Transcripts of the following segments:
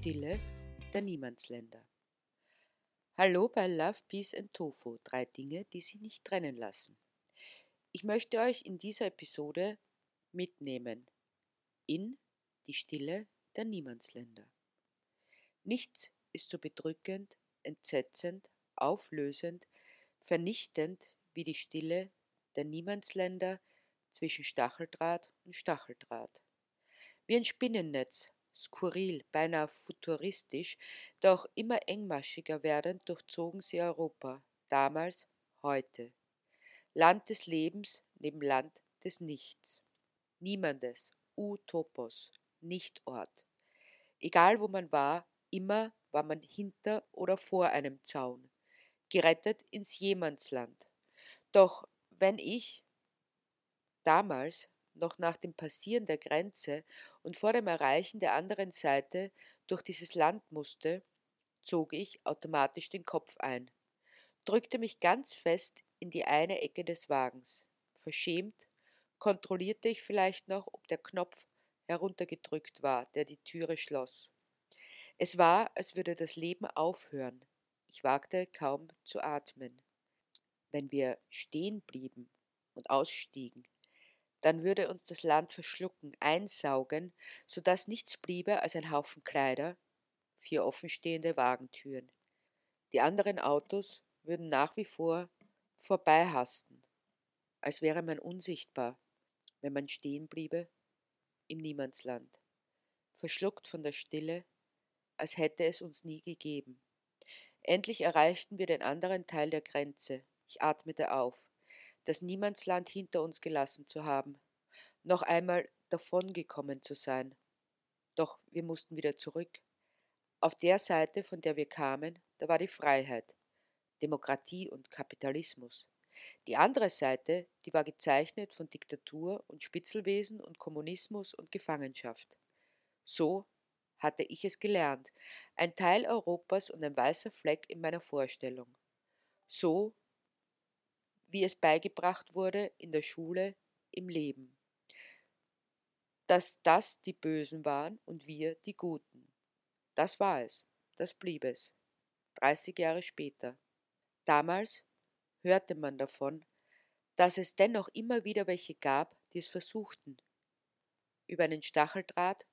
Stille der Niemandsländer. Hallo bei Love, Peace and Tofu, drei Dinge, die sich nicht trennen lassen. Ich möchte euch in dieser Episode mitnehmen in die Stille der Niemandsländer. Nichts ist so bedrückend, entsetzend, auflösend, vernichtend wie die Stille der Niemandsländer zwischen Stacheldraht und Stacheldraht. Wie ein Spinnennetz skurril, beinahe futuristisch, doch immer engmaschiger werdend durchzogen sie Europa, damals, heute. Land des Lebens neben Land des Nichts. Niemandes, Utopos, Nichtort. Egal wo man war, immer war man hinter oder vor einem Zaun, gerettet ins Jemandsland. Doch wenn ich damals noch nach dem Passieren der Grenze und vor dem Erreichen der anderen Seite durch dieses Land musste, zog ich automatisch den Kopf ein, drückte mich ganz fest in die eine Ecke des Wagens. Verschämt kontrollierte ich vielleicht noch, ob der Knopf heruntergedrückt war, der die Türe schloss. Es war, als würde das Leben aufhören. Ich wagte kaum zu atmen. Wenn wir stehen blieben und ausstiegen, dann würde uns das Land verschlucken, einsaugen, so dass nichts bliebe als ein Haufen Kleider, vier offenstehende Wagentüren. Die anderen Autos würden nach wie vor vorbeihasten, als wäre man unsichtbar, wenn man stehen bliebe im Niemandsland, verschluckt von der Stille, als hätte es uns nie gegeben. Endlich erreichten wir den anderen Teil der Grenze. Ich atmete auf das Niemandsland hinter uns gelassen zu haben, noch einmal davongekommen zu sein. Doch wir mussten wieder zurück. Auf der Seite, von der wir kamen, da war die Freiheit, Demokratie und Kapitalismus. Die andere Seite, die war gezeichnet von Diktatur und Spitzelwesen und Kommunismus und Gefangenschaft. So hatte ich es gelernt, ein Teil Europas und ein weißer Fleck in meiner Vorstellung. So wie es beigebracht wurde in der Schule, im Leben. Dass das die Bösen waren und wir die Guten. Das war es, das blieb es. 30 Jahre später. Damals hörte man davon, dass es dennoch immer wieder welche gab, die es versuchten. Über einen Stacheldraht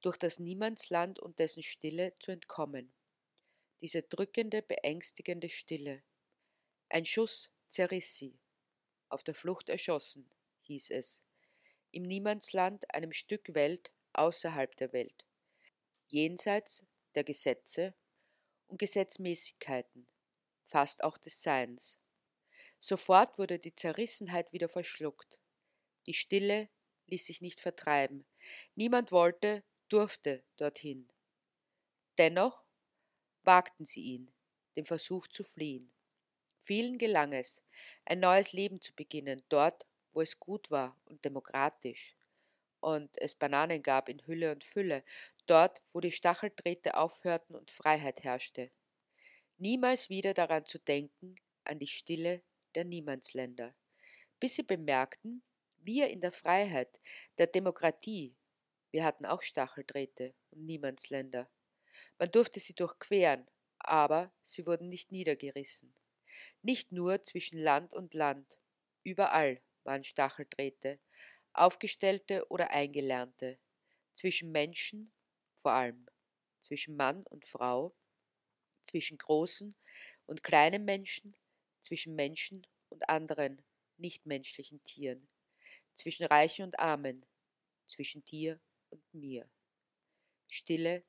durch das Niemandsland und dessen Stille zu entkommen. Diese drückende, beängstigende Stille. Ein Schuss zerriss sie. Auf der Flucht erschossen, hieß es. Im Niemandsland, einem Stück Welt außerhalb der Welt. Jenseits der Gesetze und Gesetzmäßigkeiten, fast auch des Seins. Sofort wurde die Zerrissenheit wieder verschluckt. Die Stille ließ sich nicht vertreiben. Niemand wollte, durfte dorthin. Dennoch wagten sie ihn, den Versuch zu fliehen. Vielen gelang es, ein neues Leben zu beginnen, dort, wo es gut war und demokratisch. Und es Bananen gab in Hülle und Fülle, dort, wo die Stacheldrähte aufhörten und Freiheit herrschte. Niemals wieder daran zu denken, an die Stille der Niemandsländer, bis sie bemerkten, wir in der Freiheit, der Demokratie, wir hatten auch Stacheldrähte und Niemandsländer. Man durfte sie durchqueren, aber sie wurden nicht niedergerissen. Nicht nur zwischen Land und Land, überall waren Stacheldrähte, aufgestellte oder eingelernte, zwischen Menschen vor allem, zwischen Mann und Frau, zwischen großen und kleinen Menschen, zwischen Menschen und anderen nichtmenschlichen Tieren, zwischen Reichen und Armen, zwischen dir und mir. Stille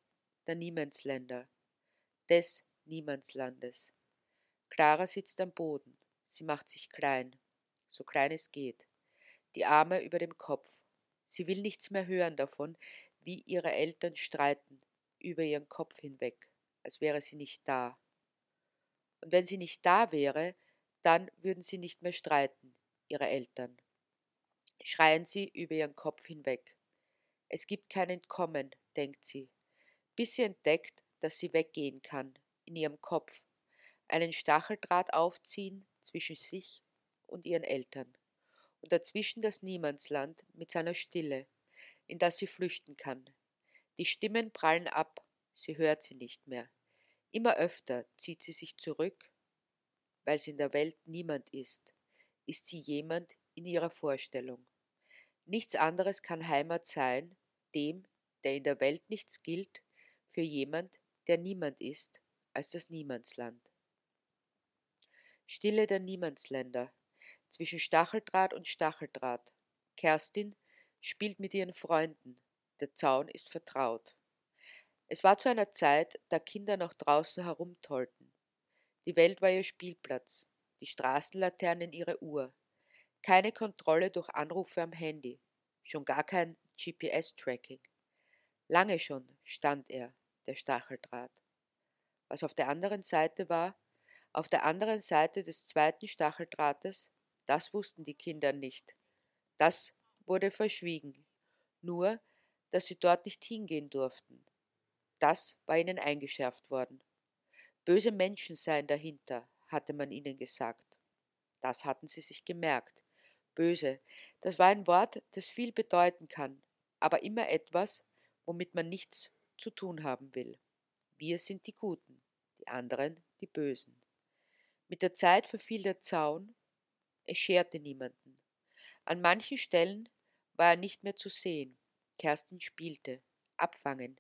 der Niemandsländer, des Niemandslandes. Clara sitzt am Boden. Sie macht sich klein, so klein es geht, die Arme über dem Kopf. Sie will nichts mehr hören davon, wie ihre Eltern streiten, über ihren Kopf hinweg, als wäre sie nicht da. Und wenn sie nicht da wäre, dann würden sie nicht mehr streiten, ihre Eltern. Schreien sie über ihren Kopf hinweg. Es gibt kein Entkommen, denkt sie, bis sie entdeckt, dass sie weggehen kann, in ihrem Kopf, einen Stacheldraht aufziehen zwischen sich und ihren Eltern und dazwischen das Niemandsland mit seiner Stille, in das sie flüchten kann. Die Stimmen prallen ab, sie hört sie nicht mehr. Immer öfter zieht sie sich zurück, weil sie in der Welt niemand ist, ist sie jemand in ihrer Vorstellung. Nichts anderes kann Heimat sein, dem, der in der Welt nichts gilt, für jemand, der niemand ist, als das Niemandsland. Stille der Niemandsländer, zwischen Stacheldraht und Stacheldraht. Kerstin spielt mit ihren Freunden, der Zaun ist vertraut. Es war zu einer Zeit, da Kinder noch draußen herumtollten. Die Welt war ihr Spielplatz, die Straßenlaternen ihre Uhr. Keine Kontrolle durch Anrufe am Handy, schon gar kein GPS-Tracking. Lange schon stand er, der Stacheldraht. Was auf der anderen Seite war, auf der anderen Seite des zweiten Stacheldrahtes, das wussten die Kinder nicht. Das wurde verschwiegen. Nur, dass sie dort nicht hingehen durften. Das war ihnen eingeschärft worden. Böse Menschen seien dahinter, hatte man ihnen gesagt. Das hatten sie sich gemerkt. Böse, das war ein Wort, das viel bedeuten kann, aber immer etwas, womit man nichts zu tun haben will. Wir sind die Guten, die anderen die Bösen. Mit der Zeit verfiel der Zaun, es scherte niemanden. An manchen Stellen war er nicht mehr zu sehen. Kerstin spielte, abfangen.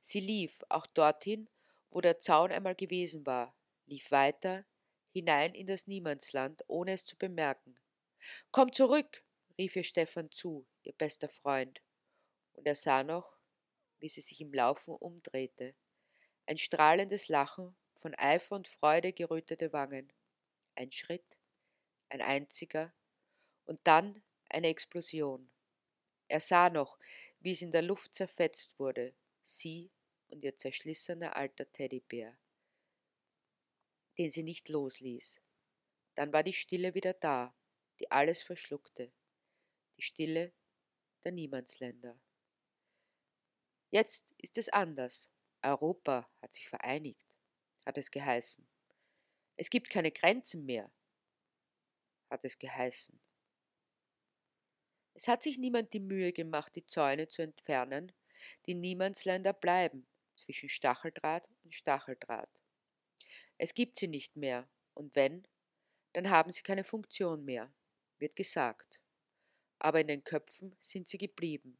Sie lief auch dorthin, wo der Zaun einmal gewesen war, lief weiter, hinein in das Niemandsland, ohne es zu bemerken. Komm zurück, rief ihr Stefan zu, ihr bester Freund. Und er sah noch, wie sie sich im Laufen umdrehte. Ein strahlendes Lachen, von Eifer und Freude gerötete Wangen. Ein Schritt, ein einziger, und dann eine Explosion. Er sah noch, wie es in der Luft zerfetzt wurde, sie und ihr zerschlissener alter Teddybär, den sie nicht losließ. Dann war die Stille wieder da, die alles verschluckte, die Stille der Niemandsländer. Jetzt ist es anders. Europa hat sich vereinigt, hat es geheißen. Es gibt keine Grenzen mehr, hat es geheißen. Es hat sich niemand die Mühe gemacht, die Zäune zu entfernen, die Niemandsländer bleiben zwischen Stacheldraht und Stacheldraht. Es gibt sie nicht mehr, und wenn, dann haben sie keine Funktion mehr, wird gesagt. Aber in den Köpfen sind sie geblieben.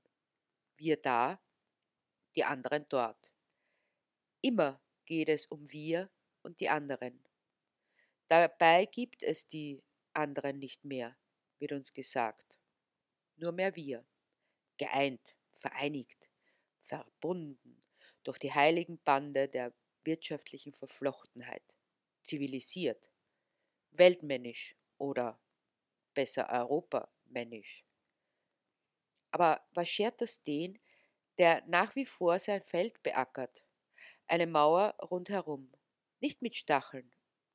Wir da, die anderen dort. Immer geht es um wir und die anderen. Dabei gibt es die anderen nicht mehr, wird uns gesagt. Nur mehr wir, geeint, vereinigt, verbunden durch die heiligen Bande der wirtschaftlichen Verflochtenheit, zivilisiert, weltmännisch oder besser europamännisch. Aber was schert das den, der nach wie vor sein Feld beackert, eine Mauer rundherum, nicht mit Stacheln,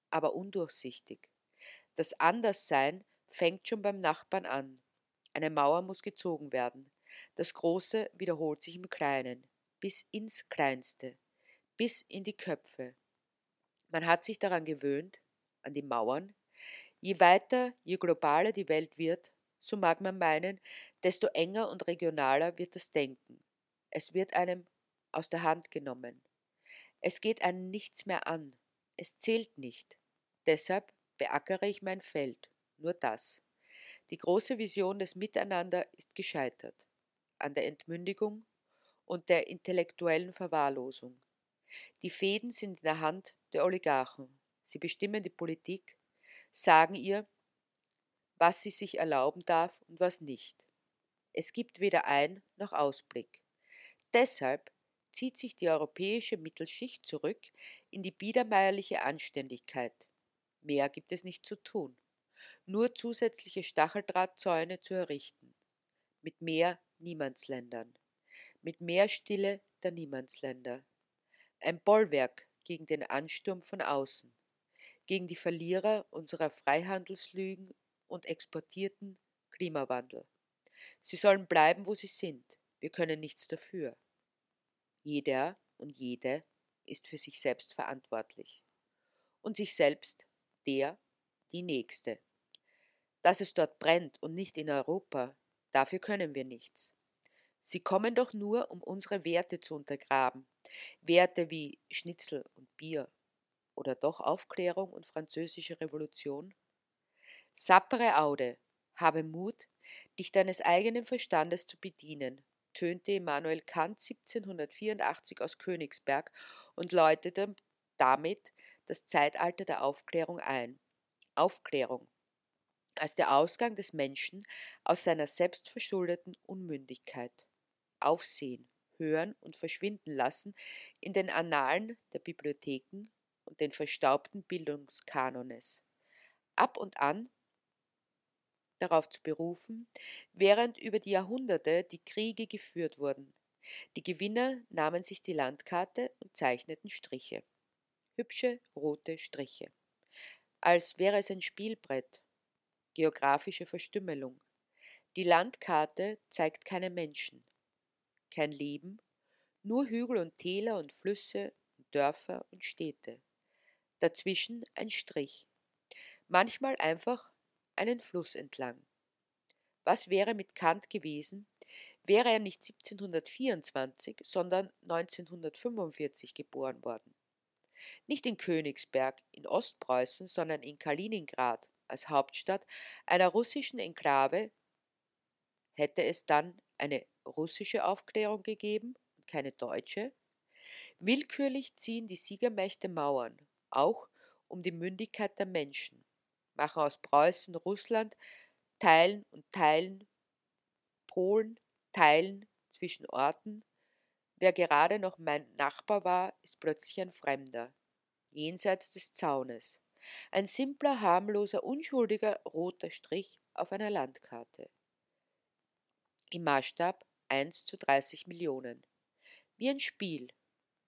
aber undurchsichtig. Das Anderssein fängt schon beim Nachbarn an. Eine Mauer muss gezogen werden. Das Große wiederholt sich im Kleinen, bis ins Kleinste, bis in die Köpfe. Man hat sich daran gewöhnt, an die Mauern. Je weiter, je globaler die Welt wird, so mag man meinen, desto enger und regionaler wird das Denken. Es wird einem aus der Hand genommen. Es geht einen nichts mehr an. Es zählt nicht. Deshalb beackere ich mein Feld. Nur das. Die große Vision des Miteinander ist gescheitert. An der Entmündigung und der intellektuellen Verwahrlosung. Die Fäden sind in der Hand der Oligarchen. Sie bestimmen die Politik, sagen ihr, was sie sich erlauben darf und was nicht. Es gibt weder Ein- noch Ausblick. Deshalb zieht sich die europäische Mittelschicht zurück in die biedermeierliche Anständigkeit. Mehr gibt es nicht zu tun, nur zusätzliche Stacheldrahtzäune zu errichten, mit mehr Niemandsländern, mit mehr Stille der Niemandsländer, ein Bollwerk gegen den Ansturm von außen, gegen die Verlierer unserer Freihandelslügen und exportierten Klimawandel. Sie sollen bleiben, wo sie sind, wir können nichts dafür. Jeder und jede ist für sich selbst verantwortlich. Und sich selbst der, die Nächste. Dass es dort brennt und nicht in Europa, dafür können wir nichts. Sie kommen doch nur, um unsere Werte zu untergraben. Werte wie Schnitzel und Bier oder doch Aufklärung und französische Revolution? Sappere Aude, habe Mut, dich deines eigenen Verstandes zu bedienen, tönte Immanuel Kant 1784 aus Königsberg und läutete damit das Zeitalter der Aufklärung ein. Aufklärung als der Ausgang des Menschen aus seiner selbstverschuldeten Unmündigkeit. Aufsehen, hören und verschwinden lassen in den Annalen der Bibliotheken und den verstaubten Bildungskanones. Ab und an darauf zu berufen, während über die Jahrhunderte die Kriege geführt wurden. Die Gewinner nahmen sich die Landkarte und zeichneten Striche. Hübsche rote Striche. Als wäre es ein Spielbrett. Geografische Verstümmelung. Die Landkarte zeigt keine Menschen, kein Leben, nur Hügel und Täler und Flüsse und Dörfer und Städte. Dazwischen ein Strich. Manchmal einfach einen Fluss entlang. Was wäre mit Kant gewesen, wäre er nicht 1724, sondern 1945 geboren worden? Nicht in Königsberg in Ostpreußen, sondern in Kaliningrad als Hauptstadt einer russischen Enklave hätte es dann eine russische Aufklärung gegeben und keine deutsche? Willkürlich ziehen die Siegermächte Mauern, auch um die Mündigkeit der Menschen machen aus Preußen Russland, teilen und teilen Polen, teilen zwischen Orten. Wer gerade noch mein Nachbar war, ist plötzlich ein Fremder, jenseits des Zaunes. Ein simpler, harmloser, unschuldiger roter Strich auf einer Landkarte. Im Maßstab 1 zu 30 Millionen. Wie ein Spiel.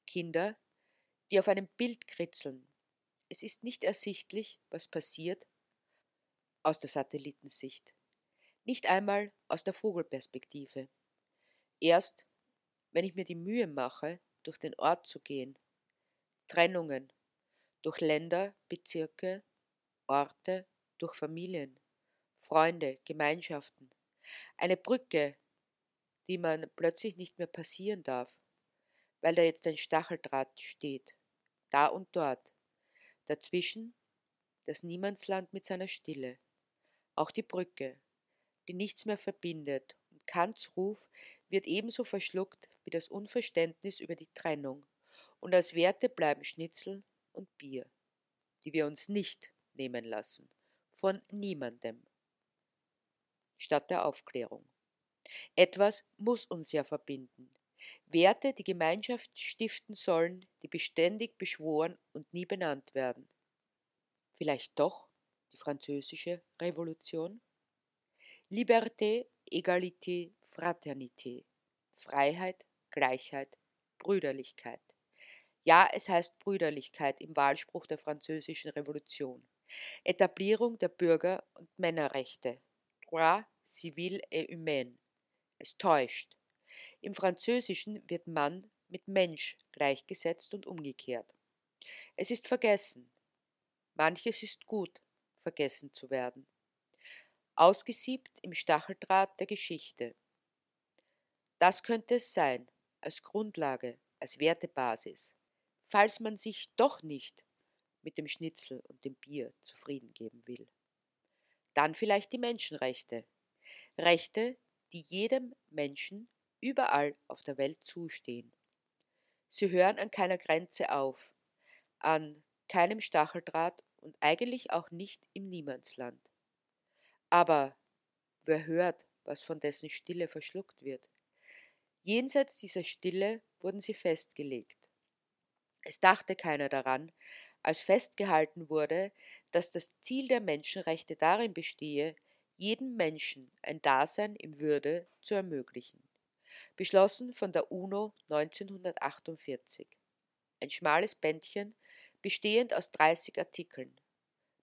Kinder, die auf einem Bild kritzeln. Es ist nicht ersichtlich, was passiert, aus der Satellitensicht, nicht einmal aus der Vogelperspektive. Erst, wenn ich mir die Mühe mache, durch den Ort zu gehen, Trennungen, durch Länder, Bezirke, Orte, durch Familien, Freunde, Gemeinschaften, eine Brücke, die man plötzlich nicht mehr passieren darf, weil da jetzt ein Stacheldraht steht, da und dort, dazwischen das Niemandsland mit seiner Stille. Auch die Brücke, die nichts mehr verbindet, und Kants Ruf wird ebenso verschluckt wie das Unverständnis über die Trennung, und als Werte bleiben Schnitzel und Bier, die wir uns nicht nehmen lassen, von niemandem. Statt der Aufklärung. Etwas muss uns ja verbinden. Werte, die Gemeinschaft stiften sollen, die beständig beschworen und nie benannt werden. Vielleicht doch die französische Revolution. Liberté, Egalité, Fraternité. Freiheit, Gleichheit, Brüderlichkeit. Ja, es heißt Brüderlichkeit im Wahlspruch der französischen Revolution. Etablierung der Bürger- und Männerrechte. Droit civil et humain. Es täuscht. Im Französischen wird Mann mit Mensch gleichgesetzt und umgekehrt. Es ist vergessen. Manches ist gut, vergessen zu werden. Ausgesiebt im Stacheldraht der Geschichte. Das könnte es sein, als Grundlage, als Wertebasis, falls man sich doch nicht mit dem Schnitzel und dem Bier zufrieden geben will. Dann vielleicht die Menschenrechte. Rechte, die jedem Menschen überall auf der Welt zustehen. Sie hören an keiner Grenze auf, an keinem Stacheldraht und eigentlich auch nicht im Niemandsland. Aber wer hört, was von dessen Stille verschluckt wird? Jenseits dieser Stille wurden sie festgelegt. Es dachte keiner daran, als festgehalten wurde, dass das Ziel der Menschenrechte darin bestehe, jedem Menschen ein Dasein in Würde zu ermöglichen. Beschlossen von der UNO 1948. Ein schmales Bändchen bestehend aus 30 Artikeln.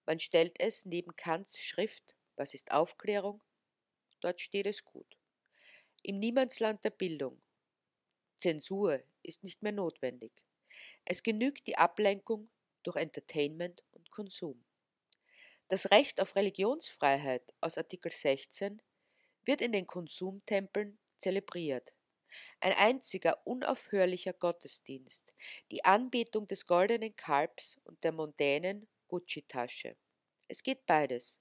Man stellt es neben Kants Schrift Was ist Aufklärung? Dort steht es gut. Im Niemandsland der Bildung. Zensur ist nicht mehr notwendig. Es genügt die Ablenkung durch Entertainment und Konsum. Das Recht auf Religionsfreiheit aus Artikel 16 wird in den Konsumtempeln zelebriert. Ein einziger unaufhörlicher Gottesdienst, die Anbetung des goldenen Kalbs und der mondänen Gucci-Tasche. Es geht beides,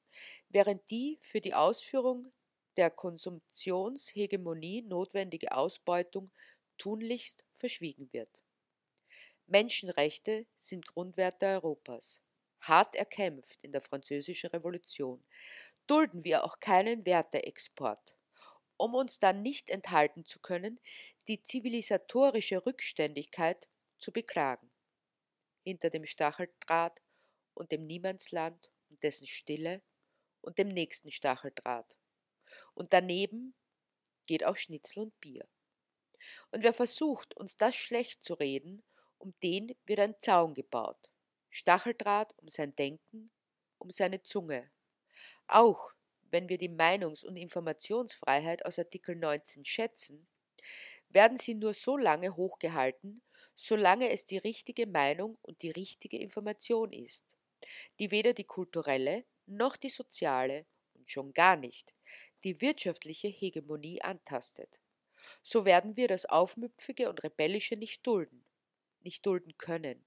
während die für die Ausführung der Konsumptionshegemonie notwendige Ausbeutung tunlichst verschwiegen wird. Menschenrechte sind Grundwerte Europas, hart erkämpft in der Französischen Revolution. Dulden wir auch keinen Werteexport, um uns dann nicht enthalten zu können, die zivilisatorische Rückständigkeit zu beklagen. Hinter dem Stacheldraht und dem Niemandsland und dessen Stille und dem nächsten Stacheldraht. Und daneben geht auch Schnitzel und Bier. Und wer versucht, uns das schlecht zu reden, um den wird ein Zaun gebaut. Stacheldraht um sein Denken, um seine Zunge. Auch wenn wir die Meinungs- und Informationsfreiheit aus Artikel 19 schätzen, werden sie nur so lange hochgehalten, solange es die richtige Meinung und die richtige Information ist, die weder die kulturelle noch die soziale und schon gar nicht die wirtschaftliche Hegemonie antastet. So werden wir das Aufmüpfige und Rebellische nicht dulden, nicht dulden können.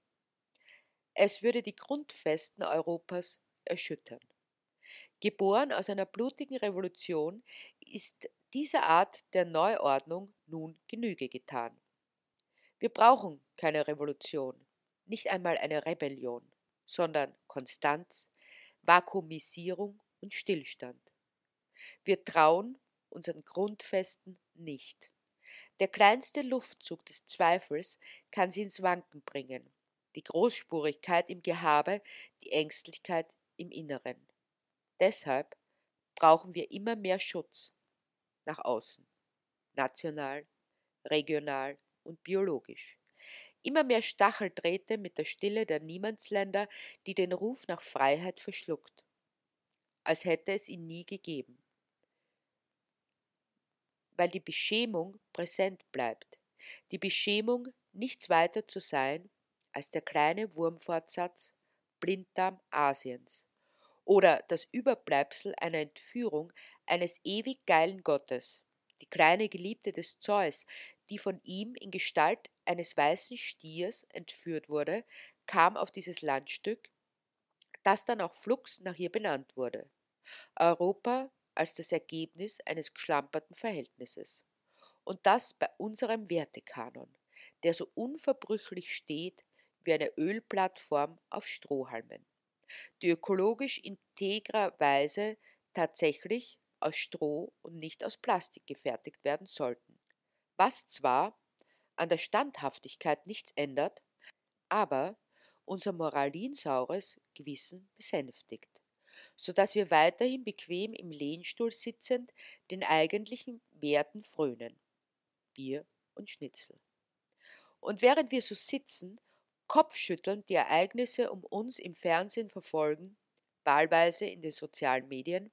Es würde die Grundfesten Europas erschüttern. Geboren aus einer blutigen Revolution ist dieser Art der Neuordnung nun Genüge getan. Wir brauchen keine Revolution, nicht einmal eine Rebellion, sondern Konstanz, Vakuumisierung und Stillstand. Wir trauen unseren Grundfesten nicht. Der kleinste Luftzug des Zweifels kann sie ins Wanken bringen, die Großspurigkeit im Gehabe, die Ängstlichkeit im Inneren. Deshalb brauchen wir immer mehr Schutz nach außen, national, regional und biologisch. Immer mehr Stacheldrähte mit der Stille der Niemandsländer, die den Ruf nach Freiheit verschluckt, als hätte es ihn nie gegeben weil die Beschämung präsent bleibt. Die Beschämung nichts weiter zu sein als der kleine Wurmfortsatz Blinddarm Asiens oder das Überbleibsel einer Entführung eines ewig geilen Gottes, die kleine Geliebte des Zeus, die von ihm in Gestalt eines weißen Stiers entführt wurde, kam auf dieses Landstück, das dann auch flugs nach ihr benannt wurde. Europa als das Ergebnis eines geschlamperten Verhältnisses. Und das bei unserem Wertekanon, der so unverbrüchlich steht wie eine Ölplattform auf Strohhalmen, die ökologisch integrer Weise tatsächlich aus Stroh und nicht aus Plastik gefertigt werden sollten. Was zwar an der Standhaftigkeit nichts ändert, aber unser moralinsaures Gewissen besänftigt so dass wir weiterhin bequem im Lehnstuhl sitzend den eigentlichen Werten frönen. Bier und Schnitzel. Und während wir so sitzen, kopfschüttelnd die Ereignisse um uns im Fernsehen verfolgen, wahlweise in den sozialen Medien,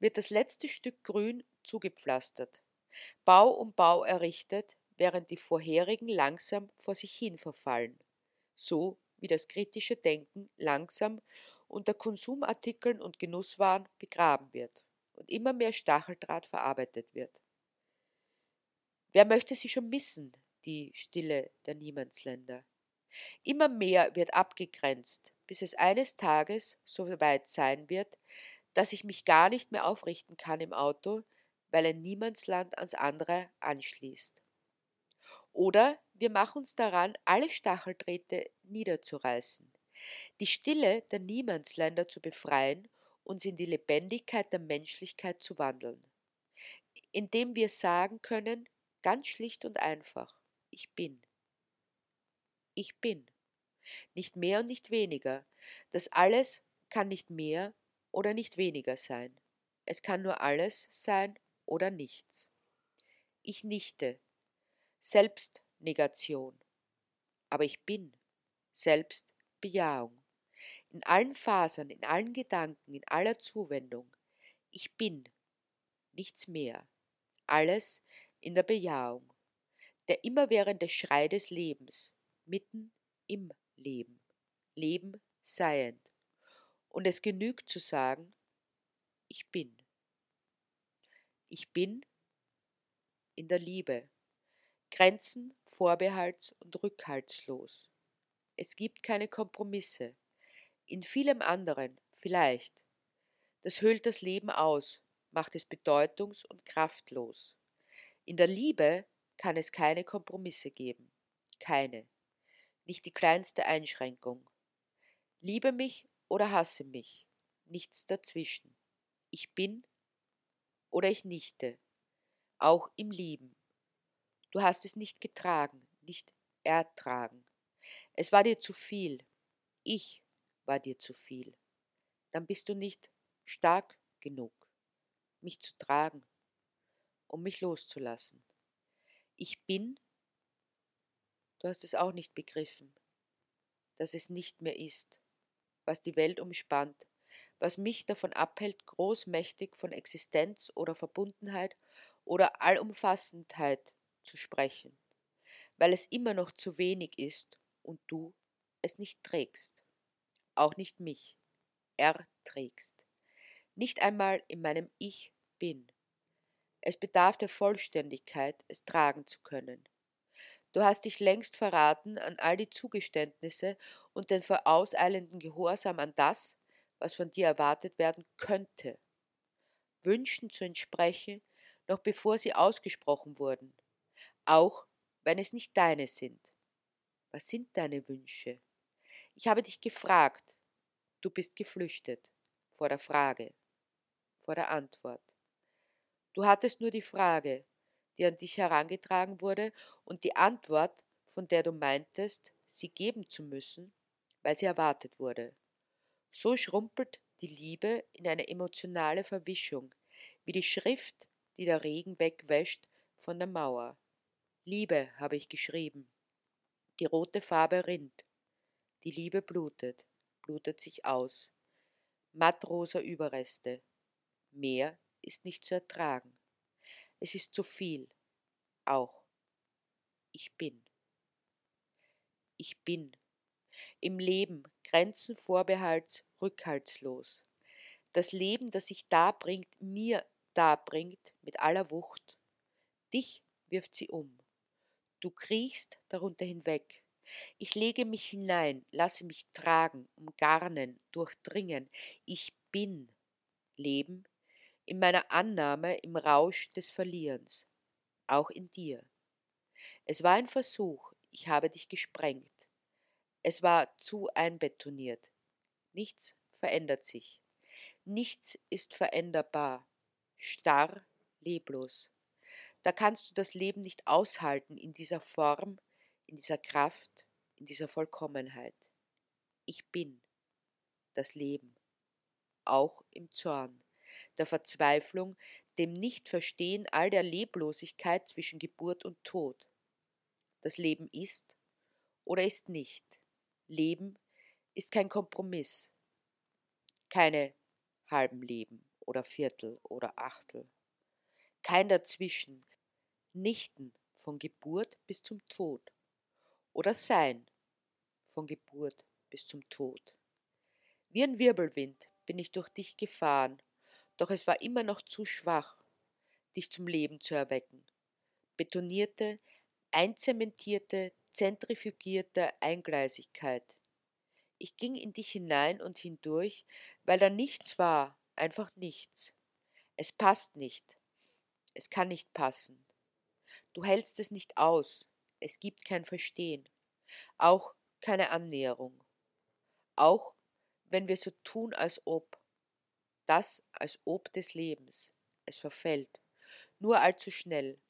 wird das letzte Stück Grün zugepflastert, Bau um Bau errichtet, während die vorherigen langsam vor sich hin verfallen, so wie das kritische Denken langsam unter Konsumartikeln und Genusswaren begraben wird und immer mehr Stacheldraht verarbeitet wird. Wer möchte sie schon missen, die Stille der Niemandsländer? Immer mehr wird abgegrenzt, bis es eines Tages so weit sein wird, dass ich mich gar nicht mehr aufrichten kann im Auto, weil ein Niemandsland ans andere anschließt. Oder wir machen uns daran, alle Stacheldrähte niederzureißen, die Stille der Niemandsländer zu befreien, uns in die Lebendigkeit der Menschlichkeit zu wandeln, indem wir sagen können, ganz schlicht und einfach, ich bin. Ich bin. Nicht mehr und nicht weniger. Das alles kann nicht mehr oder nicht weniger sein. Es kann nur alles sein oder nichts. Ich nichte. Selbstnegation. Aber ich bin. Selbst Bejahung. In allen Fasern, in allen Gedanken, in aller Zuwendung. Ich bin. Nichts mehr. Alles in der Bejahung. Der immerwährende Schrei des Lebens, mitten im Leben. Leben seiend. Und es genügt zu sagen, ich bin. Ich bin in der Liebe, Grenzen vorbehalts- und rückhaltslos. Es gibt keine Kompromisse. In vielem anderen vielleicht. Das höhlt das Leben aus, macht es bedeutungs- und kraftlos. In der Liebe kann es keine Kompromisse geben. Keine. Nicht die kleinste Einschränkung. Liebe mich oder hasse mich. Nichts dazwischen. Ich bin oder ich nichte. Auch im Lieben. Du hast es nicht getragen, nicht ertragen. Es war dir zu viel. Ich war dir zu viel. Dann bist du nicht stark genug, mich zu tragen, um mich loszulassen. Ich bin, du hast es auch nicht begriffen, dass es nicht mehr ist, was die Welt umspannt, was mich davon abhält, großmächtig von Existenz oder Verbundenheit oder Allumfassendheit zu sprechen, weil es immer noch zu wenig ist und du es nicht trägst, auch nicht mich, erträgst, nicht einmal in meinem Ich bin. Es bedarf der Vollständigkeit, es tragen zu können. Du hast dich längst verraten an all die Zugeständnisse und den vorauseilenden Gehorsam an das, was von dir erwartet werden könnte. Wünschen zu entsprechen, noch bevor sie ausgesprochen wurden, auch wenn es nicht deine sind. Was sind deine Wünsche? Ich habe dich gefragt, du bist geflüchtet vor der Frage, vor der Antwort. Du hattest nur die Frage, die an dich herangetragen wurde, und die Antwort, von der du meintest, sie geben zu müssen, weil sie erwartet wurde. So schrumpelt die Liebe in eine emotionale Verwischung, wie die Schrift, die der Regen wegwäscht von der Mauer. Liebe habe ich geschrieben. Die rote Farbe rinnt. Die Liebe blutet, blutet sich aus. Mattrosa Überreste. Mehr ist nicht zu ertragen. Es ist zu viel. Auch. Ich bin. Ich bin. Im Leben Grenzen vorbehalts, rückhaltslos. Das Leben, das sich darbringt, mir darbringt mit aller Wucht. Dich wirft sie um. Du kriechst darunter hinweg. Ich lege mich hinein, lasse mich tragen, umgarnen, durchdringen. Ich bin. Leben in meiner Annahme im Rausch des Verlierens, auch in dir. Es war ein Versuch, ich habe dich gesprengt. Es war zu einbetoniert. Nichts verändert sich. Nichts ist veränderbar. Starr, leblos. Da kannst du das Leben nicht aushalten in dieser Form, in dieser Kraft, in dieser Vollkommenheit. Ich bin das Leben, auch im Zorn der Verzweiflung, dem Nichtverstehen all der Leblosigkeit zwischen Geburt und Tod. Das Leben ist oder ist nicht. Leben ist kein Kompromiss, keine halben Leben oder Viertel oder Achtel, kein Dazwischen, nichten von Geburt bis zum Tod oder Sein von Geburt bis zum Tod. Wie ein Wirbelwind bin ich durch dich gefahren doch es war immer noch zu schwach, dich zum Leben zu erwecken. Betonierte, einzementierte, zentrifugierte Eingleisigkeit. Ich ging in dich hinein und hindurch, weil da nichts war, einfach nichts. Es passt nicht. Es kann nicht passen. Du hältst es nicht aus. Es gibt kein Verstehen. Auch keine Annäherung. Auch wenn wir so tun, als ob das als Ob des Lebens. Es verfällt, nur allzu schnell,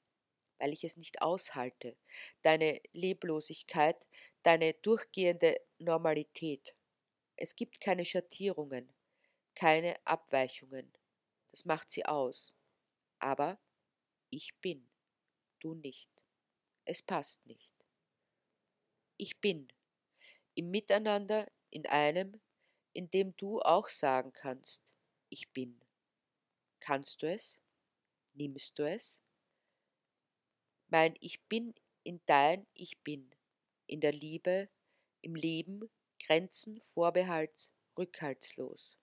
weil ich es nicht aushalte, deine Leblosigkeit, deine durchgehende Normalität. Es gibt keine Schattierungen, keine Abweichungen. Das macht sie aus. Aber ich bin, du nicht. Es passt nicht. Ich bin, im Miteinander, in einem, in dem du auch sagen kannst, ich bin. Kannst du es? Nimmst du es? Mein Ich bin in dein Ich bin, in der Liebe, im Leben, Grenzen, Vorbehalts, rückhaltslos,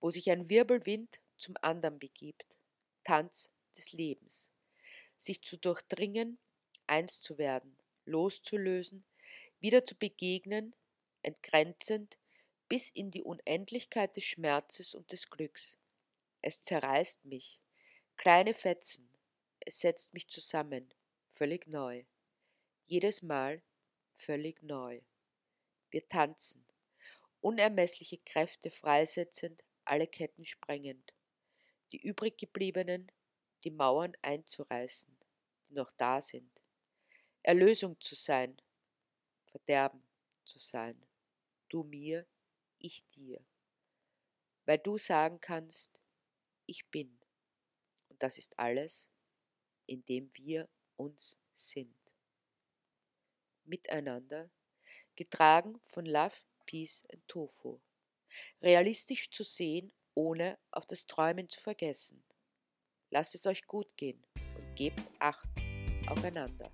wo sich ein Wirbelwind zum anderen begibt, Tanz des Lebens, sich zu durchdringen, eins zu werden, loszulösen, wieder zu begegnen, entgrenzend bis in die Unendlichkeit des Schmerzes und des Glücks. Es zerreißt mich, kleine Fetzen, es setzt mich zusammen, völlig neu. Jedes Mal völlig neu. Wir tanzen, unermessliche Kräfte freisetzend, alle Ketten sprengend, die übrig gebliebenen, die Mauern einzureißen, die noch da sind. Erlösung zu sein, Verderben zu sein. Du mir, ich dir. Weil du sagen kannst, ich bin. Und das ist alles, in dem wir uns sind. Miteinander, getragen von Love, Peace and Tofu. Realistisch zu sehen, ohne auf das Träumen zu vergessen. Lasst es euch gut gehen und gebt Acht aufeinander.